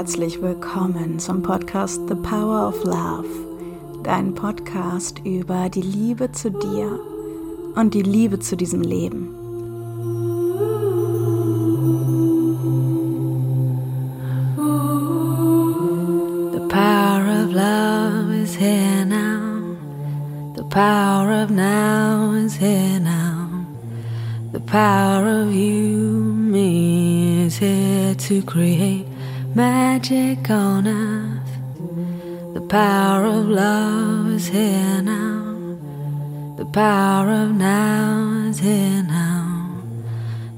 Herzlich willkommen zum Podcast The Power of Love, dein Podcast über die Liebe zu dir und die Liebe zu diesem Leben. The power of love is here now. The power of now is here now. The power of you, me is here to create magic on earth. The power of love is here now. The power of now is here now.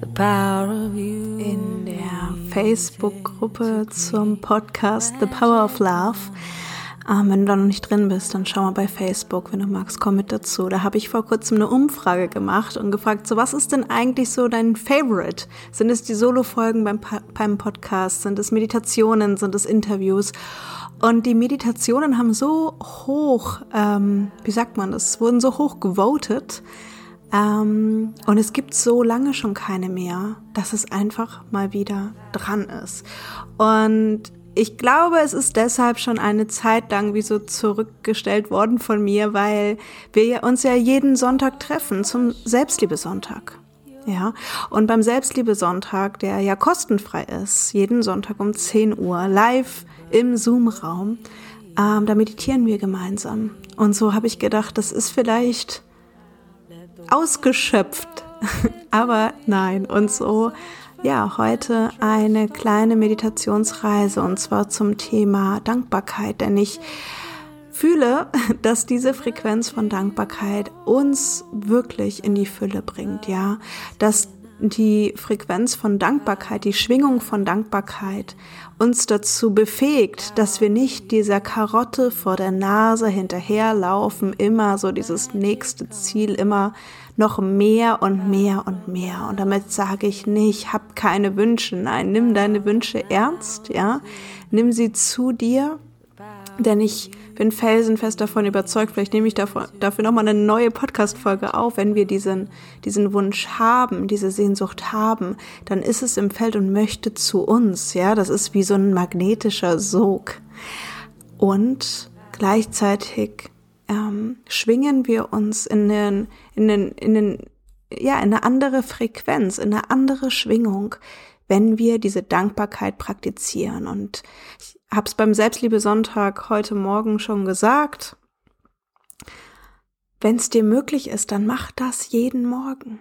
The power of you. In der Facebook-Gruppe zum Podcast The Power of Love ähm, wenn du da noch nicht drin bist, dann schau mal bei Facebook, wenn du magst, komm mit dazu. Da habe ich vor kurzem eine Umfrage gemacht und gefragt, so was ist denn eigentlich so dein Favorite? Sind es die Solo-Folgen beim, beim Podcast? Sind es Meditationen? Sind es Interviews? Und die Meditationen haben so hoch, ähm, wie sagt man das, wurden so hoch gewotet. Ähm, und es gibt so lange schon keine mehr, dass es einfach mal wieder dran ist. Und ich glaube, es ist deshalb schon eine Zeit lang wie so zurückgestellt worden von mir, weil wir uns ja jeden Sonntag treffen zum Selbstliebesonntag. Ja, und beim Selbstliebesonntag, der ja kostenfrei ist, jeden Sonntag um 10 Uhr, live im Zoom-Raum, ähm, da meditieren wir gemeinsam. Und so habe ich gedacht, das ist vielleicht ausgeschöpft, aber nein. Und so ja, heute eine kleine Meditationsreise und zwar zum Thema Dankbarkeit, denn ich fühle, dass diese Frequenz von Dankbarkeit uns wirklich in die Fülle bringt, ja, dass die Frequenz von Dankbarkeit, die Schwingung von Dankbarkeit uns dazu befähigt, dass wir nicht dieser Karotte vor der Nase hinterherlaufen, immer so dieses nächste Ziel, immer noch mehr und mehr und mehr. Und damit sage ich nicht, hab keine Wünsche. Nein, nimm deine Wünsche ernst, ja. Nimm sie zu dir. Denn ich bin felsenfest davon überzeugt, vielleicht nehme ich dafür, dafür nochmal eine neue Podcast-Folge auf, wenn wir diesen, diesen Wunsch haben, diese Sehnsucht haben, dann ist es im Feld und möchte zu uns, ja, das ist wie so ein magnetischer Sog. Und gleichzeitig ähm, schwingen wir uns in den, in den, in den, ja, in eine andere Frequenz, in eine andere Schwingung, wenn wir diese Dankbarkeit praktizieren. Und ich habe es beim Selbstliebe-Sonntag heute Morgen schon gesagt. Wenn es dir möglich ist, dann mach das jeden Morgen.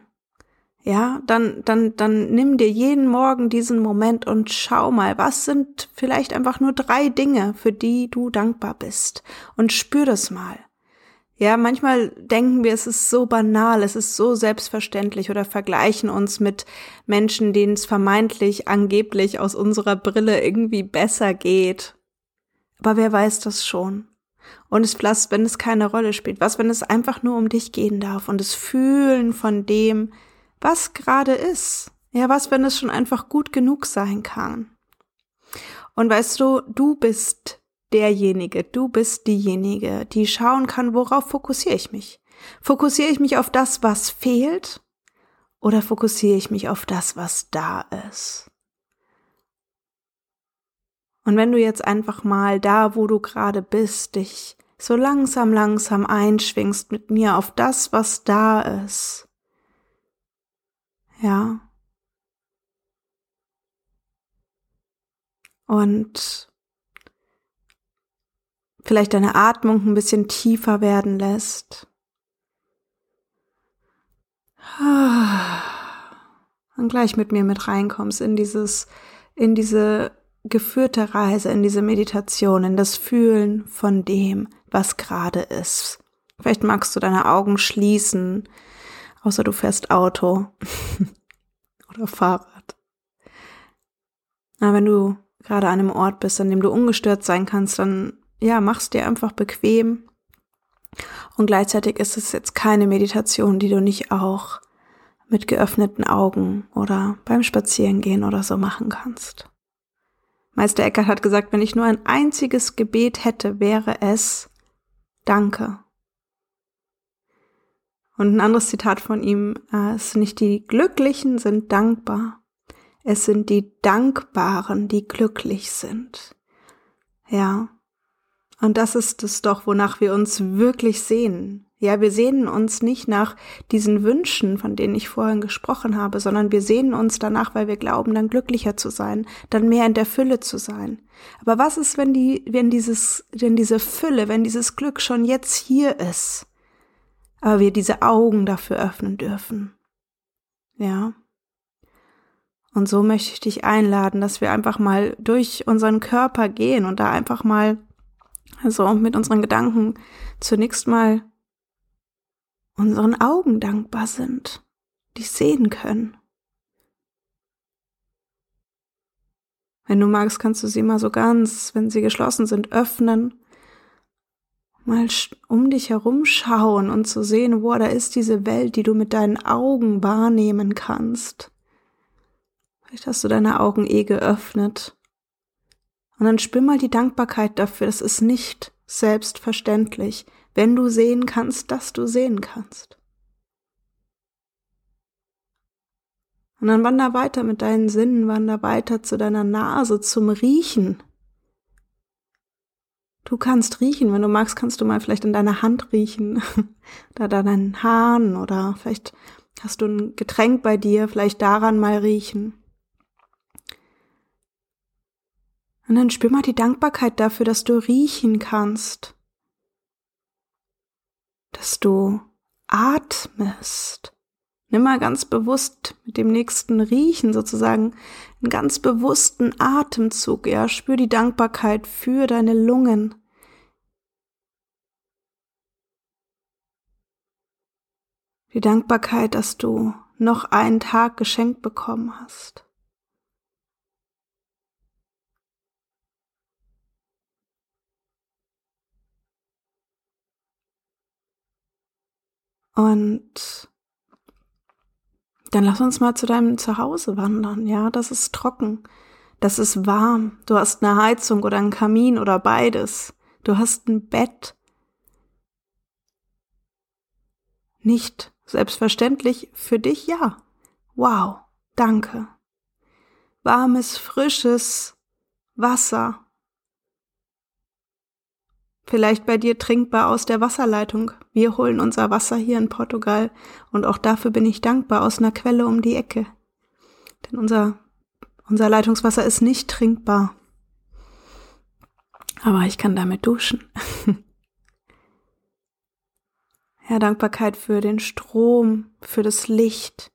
Ja, dann, dann, dann nimm dir jeden Morgen diesen Moment und schau mal, was sind vielleicht einfach nur drei Dinge, für die du dankbar bist. Und spür das mal. Ja, manchmal denken wir, es ist so banal, es ist so selbstverständlich oder vergleichen uns mit Menschen, denen es vermeintlich, angeblich aus unserer Brille irgendwie besser geht. Aber wer weiß das schon? Und es was, wenn es keine Rolle spielt? Was, wenn es einfach nur um dich gehen darf und das Fühlen von dem, was gerade ist? Ja, was, wenn es schon einfach gut genug sein kann? Und weißt du, du bist derjenige, du bist diejenige, die schauen kann, worauf fokussiere ich mich? Fokussiere ich mich auf das, was fehlt? Oder fokussiere ich mich auf das, was da ist? Und wenn du jetzt einfach mal da, wo du gerade bist, dich so langsam, langsam einschwingst mit mir auf das, was da ist. Ja. Und vielleicht deine Atmung ein bisschen tiefer werden lässt. Und gleich mit mir mit reinkommst in dieses, in diese geführte Reise, in diese Meditation, in das Fühlen von dem, was gerade ist. Vielleicht magst du deine Augen schließen, außer du fährst Auto oder Fahrrad. Na, wenn du gerade an einem Ort bist, an dem du ungestört sein kannst, dann ja, mach's dir einfach bequem. Und gleichzeitig ist es jetzt keine Meditation, die du nicht auch mit geöffneten Augen oder beim Spazierengehen oder so machen kannst. Meister Eckhart hat gesagt, wenn ich nur ein einziges Gebet hätte, wäre es Danke. Und ein anderes Zitat von ihm äh, ist nicht die Glücklichen sind dankbar, Es sind die Dankbaren, die glücklich sind. Ja. Und das ist es doch, wonach wir uns wirklich sehnen. Ja, wir sehnen uns nicht nach diesen Wünschen, von denen ich vorhin gesprochen habe, sondern wir sehnen uns danach, weil wir glauben, dann glücklicher zu sein, dann mehr in der Fülle zu sein. Aber was ist, wenn die, wenn dieses, wenn diese Fülle, wenn dieses Glück schon jetzt hier ist, aber wir diese Augen dafür öffnen dürfen? Ja. Und so möchte ich dich einladen, dass wir einfach mal durch unseren Körper gehen und da einfach mal, also mit unseren Gedanken zunächst mal unseren Augen dankbar sind, die sehen können. Wenn du magst, kannst du sie mal so ganz, wenn sie geschlossen sind, öffnen, mal um dich herum schauen und zu sehen, wo da ist diese Welt, die du mit deinen Augen wahrnehmen kannst. Vielleicht hast du deine Augen eh geöffnet. Und dann spür mal die Dankbarkeit dafür, das ist nicht selbstverständlich wenn du sehen kannst, dass du sehen kannst. Und dann wander weiter mit deinen Sinnen, wander weiter zu deiner Nase, zum Riechen. Du kannst riechen, wenn du magst, kannst du mal vielleicht in deiner Hand riechen oder deinen Haaren oder vielleicht hast du ein Getränk bei dir, vielleicht daran mal riechen. Und dann spür mal die Dankbarkeit dafür, dass du riechen kannst dass du atmest. Nimm mal ganz bewusst mit dem nächsten Riechen sozusagen einen ganz bewussten Atemzug. Ja, spür die Dankbarkeit für deine Lungen. Die Dankbarkeit, dass du noch einen Tag geschenkt bekommen hast. Und dann lass uns mal zu deinem Zuhause wandern. Ja, das ist trocken. Das ist warm. Du hast eine Heizung oder einen Kamin oder beides. Du hast ein Bett. Nicht selbstverständlich für dich, ja. Wow, danke. Warmes, frisches Wasser Vielleicht bei dir trinkbar aus der Wasserleitung. Wir holen unser Wasser hier in Portugal und auch dafür bin ich dankbar aus einer Quelle um die Ecke. Denn unser, unser Leitungswasser ist nicht trinkbar. Aber ich kann damit duschen. ja, Dankbarkeit für den Strom, für das Licht.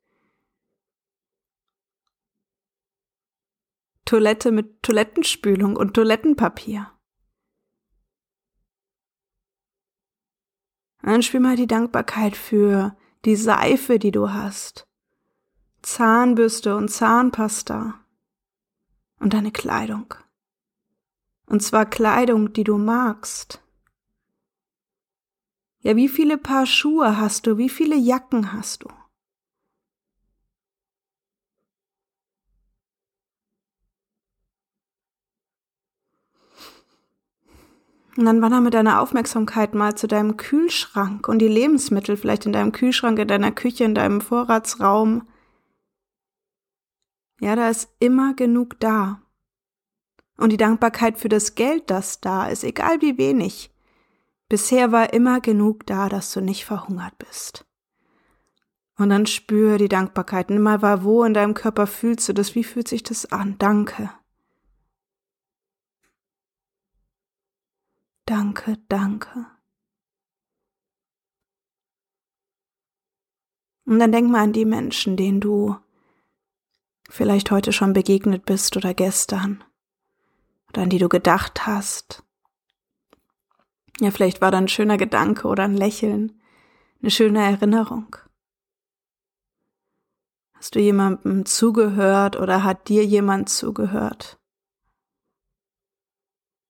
Toilette mit Toilettenspülung und Toilettenpapier. Dann spür mal die Dankbarkeit für die Seife, die du hast. Zahnbürste und Zahnpasta. Und deine Kleidung. Und zwar Kleidung, die du magst. Ja, wie viele Paar Schuhe hast du? Wie viele Jacken hast du? Und dann wander mit deiner Aufmerksamkeit mal zu deinem Kühlschrank und die Lebensmittel vielleicht in deinem Kühlschrank, in deiner Küche, in deinem Vorratsraum. Ja, da ist immer genug da. Und die Dankbarkeit für das Geld, das da ist, egal wie wenig. Bisher war immer genug da, dass du nicht verhungert bist. Und dann spür die Dankbarkeit. Nimm mal wo in deinem Körper fühlst du das? Wie fühlt sich das an? Danke. Danke, danke. Und dann denk mal an die Menschen, denen du vielleicht heute schon begegnet bist oder gestern oder an die du gedacht hast. Ja, vielleicht war da ein schöner Gedanke oder ein Lächeln, eine schöne Erinnerung. Hast du jemandem zugehört oder hat dir jemand zugehört?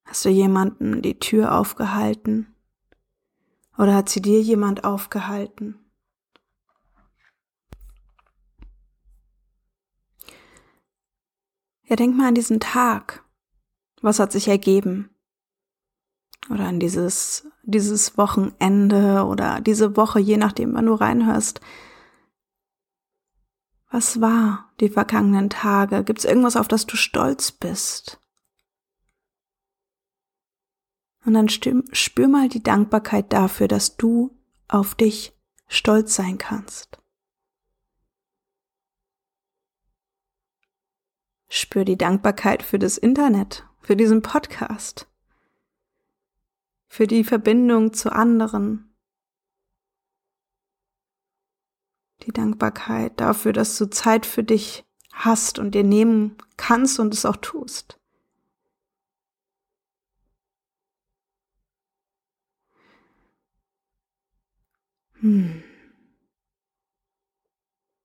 Hast du jemanden die Tür aufgehalten? Oder hat sie dir jemand aufgehalten? Ja, denk mal an diesen Tag. Was hat sich ergeben? Oder an dieses, dieses Wochenende oder diese Woche, je nachdem, wann du reinhörst. Was war die vergangenen Tage? Gibt es irgendwas, auf das du stolz bist? Und dann spür mal die Dankbarkeit dafür, dass du auf dich stolz sein kannst. Spür die Dankbarkeit für das Internet, für diesen Podcast, für die Verbindung zu anderen, die Dankbarkeit dafür, dass du Zeit für dich hast und dir nehmen kannst und es auch tust.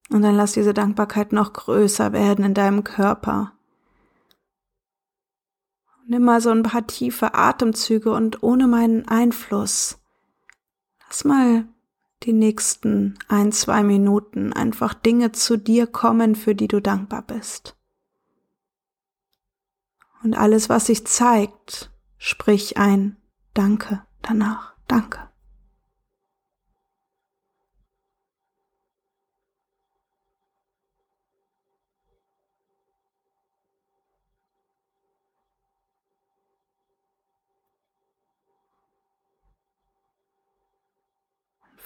Und dann lass diese Dankbarkeit noch größer werden in deinem Körper. Nimm mal so ein paar tiefe Atemzüge und ohne meinen Einfluss. Lass mal die nächsten ein, zwei Minuten einfach Dinge zu dir kommen, für die du dankbar bist. Und alles, was sich zeigt, sprich ein Danke danach. Danke.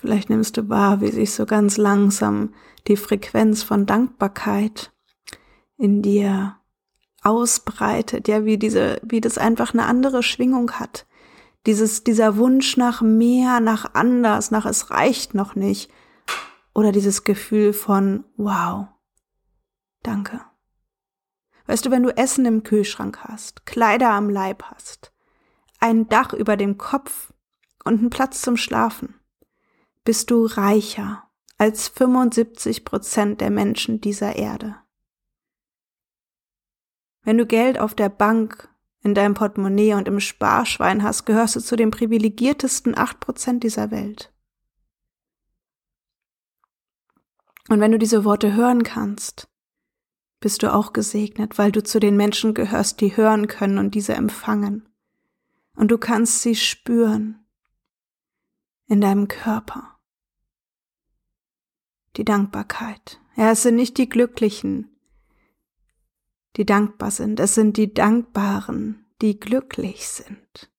Vielleicht nimmst du wahr, wie sich so ganz langsam die Frequenz von Dankbarkeit in dir ausbreitet, ja, wie diese, wie das einfach eine andere Schwingung hat. Dieses, dieser Wunsch nach mehr, nach anders, nach es reicht noch nicht. Oder dieses Gefühl von, wow, danke. Weißt du, wenn du Essen im Kühlschrank hast, Kleider am Leib hast, ein Dach über dem Kopf und einen Platz zum Schlafen, bist du reicher als 75 Prozent der Menschen dieser Erde. Wenn du Geld auf der Bank, in deinem Portemonnaie und im Sparschwein hast, gehörst du zu den privilegiertesten 8 Prozent dieser Welt. Und wenn du diese Worte hören kannst, bist du auch gesegnet, weil du zu den Menschen gehörst, die hören können und diese empfangen. Und du kannst sie spüren in deinem Körper die Dankbarkeit. Ja, es sind nicht die Glücklichen, die dankbar sind, es sind die Dankbaren, die glücklich sind.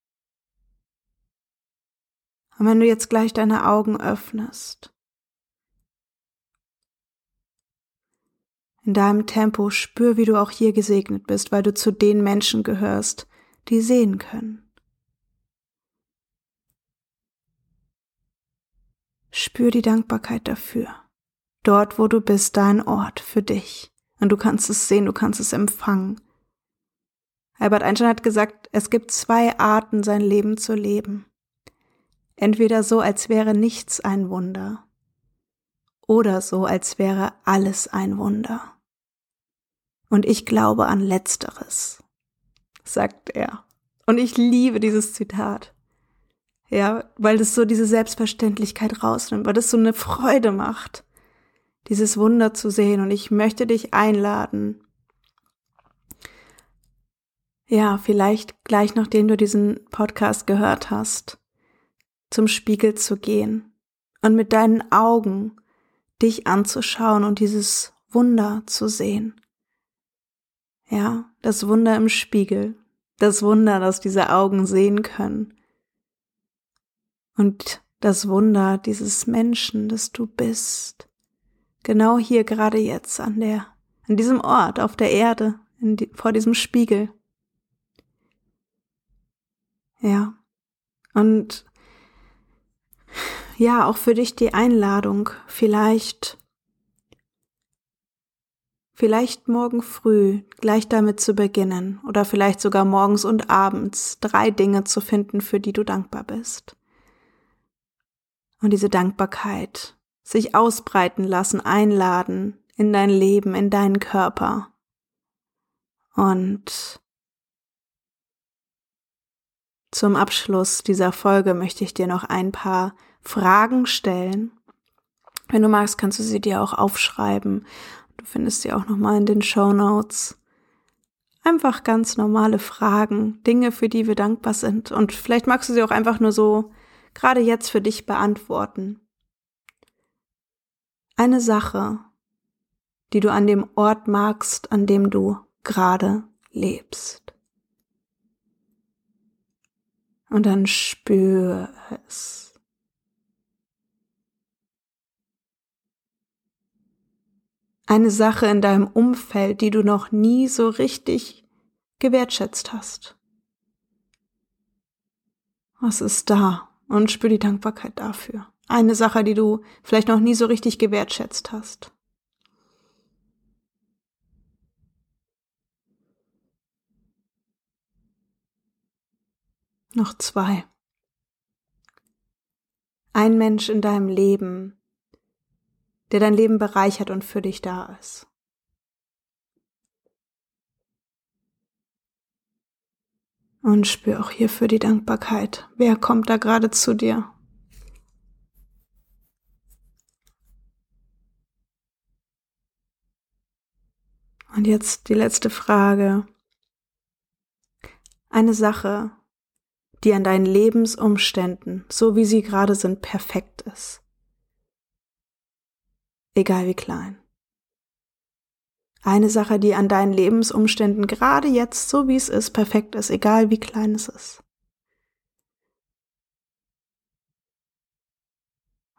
Und wenn du jetzt gleich deine Augen öffnest, in deinem Tempo spür, wie du auch hier gesegnet bist, weil du zu den Menschen gehörst, die sehen können. Spür die Dankbarkeit dafür. Dort, wo du bist, dein Ort für dich. Und du kannst es sehen, du kannst es empfangen. Albert Einstein hat gesagt, es gibt zwei Arten, sein Leben zu leben. Entweder so, als wäre nichts ein Wunder, oder so, als wäre alles ein Wunder. Und ich glaube an letzteres, sagt er. Und ich liebe dieses Zitat. Ja, weil das so diese Selbstverständlichkeit rausnimmt, weil das so eine Freude macht dieses Wunder zu sehen. Und ich möchte dich einladen, ja, vielleicht gleich nachdem du diesen Podcast gehört hast, zum Spiegel zu gehen und mit deinen Augen dich anzuschauen und dieses Wunder zu sehen. Ja, das Wunder im Spiegel, das Wunder, das diese Augen sehen können. Und das Wunder dieses Menschen, das du bist. Genau hier, gerade jetzt, an der, an diesem Ort, auf der Erde, die, vor diesem Spiegel. Ja. Und ja, auch für dich die Einladung, vielleicht, vielleicht morgen früh gleich damit zu beginnen oder vielleicht sogar morgens und abends drei Dinge zu finden, für die du dankbar bist. Und diese Dankbarkeit sich ausbreiten lassen, einladen in dein Leben, in deinen Körper. Und zum Abschluss dieser Folge möchte ich dir noch ein paar Fragen stellen. Wenn du magst, kannst du sie dir auch aufschreiben. Du findest sie auch nochmal in den Show Notes. Einfach ganz normale Fragen, Dinge, für die wir dankbar sind. Und vielleicht magst du sie auch einfach nur so gerade jetzt für dich beantworten eine Sache, die du an dem Ort magst, an dem du gerade lebst. Und dann spür es. Eine Sache in deinem Umfeld, die du noch nie so richtig gewertschätzt hast. Was ist da? Und spür die Dankbarkeit dafür. Eine Sache, die du vielleicht noch nie so richtig gewertschätzt hast. Noch zwei. Ein Mensch in deinem Leben, der dein Leben bereichert und für dich da ist. Und spür auch hierfür die Dankbarkeit. Wer kommt da gerade zu dir? Und jetzt die letzte Frage. Eine Sache, die an deinen Lebensumständen, so wie sie gerade sind, perfekt ist. Egal wie klein. Eine Sache, die an deinen Lebensumständen gerade jetzt, so wie es ist, perfekt ist, egal wie klein es ist.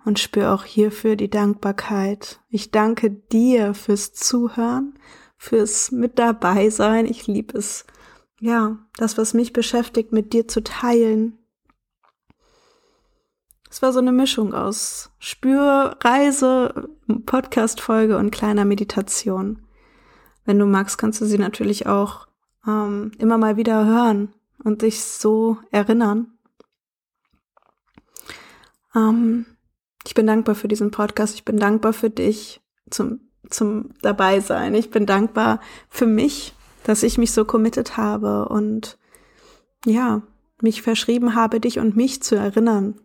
Und spür auch hierfür die Dankbarkeit. Ich danke dir fürs Zuhören, fürs Mit dabei sein. Ich liebe es, ja, das, was mich beschäftigt, mit dir zu teilen. Es war so eine Mischung aus Spürreise, Podcast-Folge und kleiner Meditation. Wenn du magst, kannst du sie natürlich auch ähm, immer mal wieder hören und dich so erinnern. Ähm, ich bin dankbar für diesen Podcast. Ich bin dankbar für dich zum, zum dabei sein. Ich bin dankbar für mich, dass ich mich so committed habe und ja, mich verschrieben habe, dich und mich zu erinnern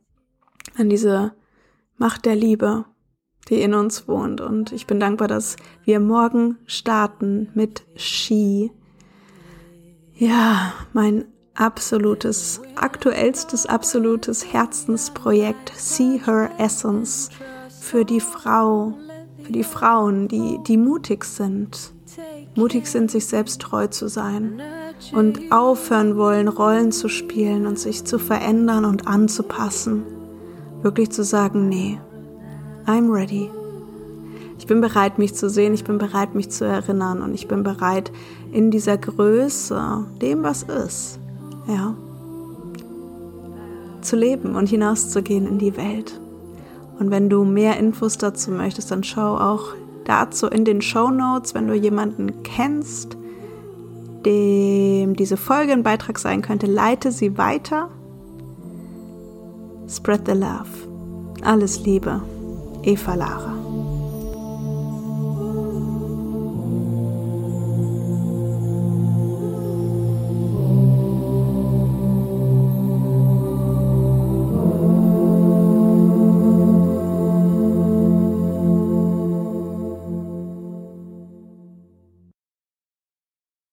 an diese Macht der Liebe, die in uns wohnt. Und ich bin dankbar, dass wir morgen starten mit Ski. Ja, mein absolutes, aktuellstes, absolutes Herzensprojekt See Her Essence für die Frau, für die Frauen, die, die mutig sind. Mutig sind, sich selbst treu zu sein und aufhören wollen, Rollen zu spielen und sich zu verändern und anzupassen. Wirklich zu sagen, nee, I'm ready. Ich bin bereit, mich zu sehen, ich bin bereit, mich zu erinnern und ich bin bereit, in dieser Größe, dem, was ist, ja, zu leben und hinauszugehen in die Welt. Und wenn du mehr Infos dazu möchtest, dann schau auch dazu in den Show Notes, wenn du jemanden kennst, dem diese Folge ein Beitrag sein könnte, leite sie weiter. Spread the love. Alles Liebe. Eva Lara.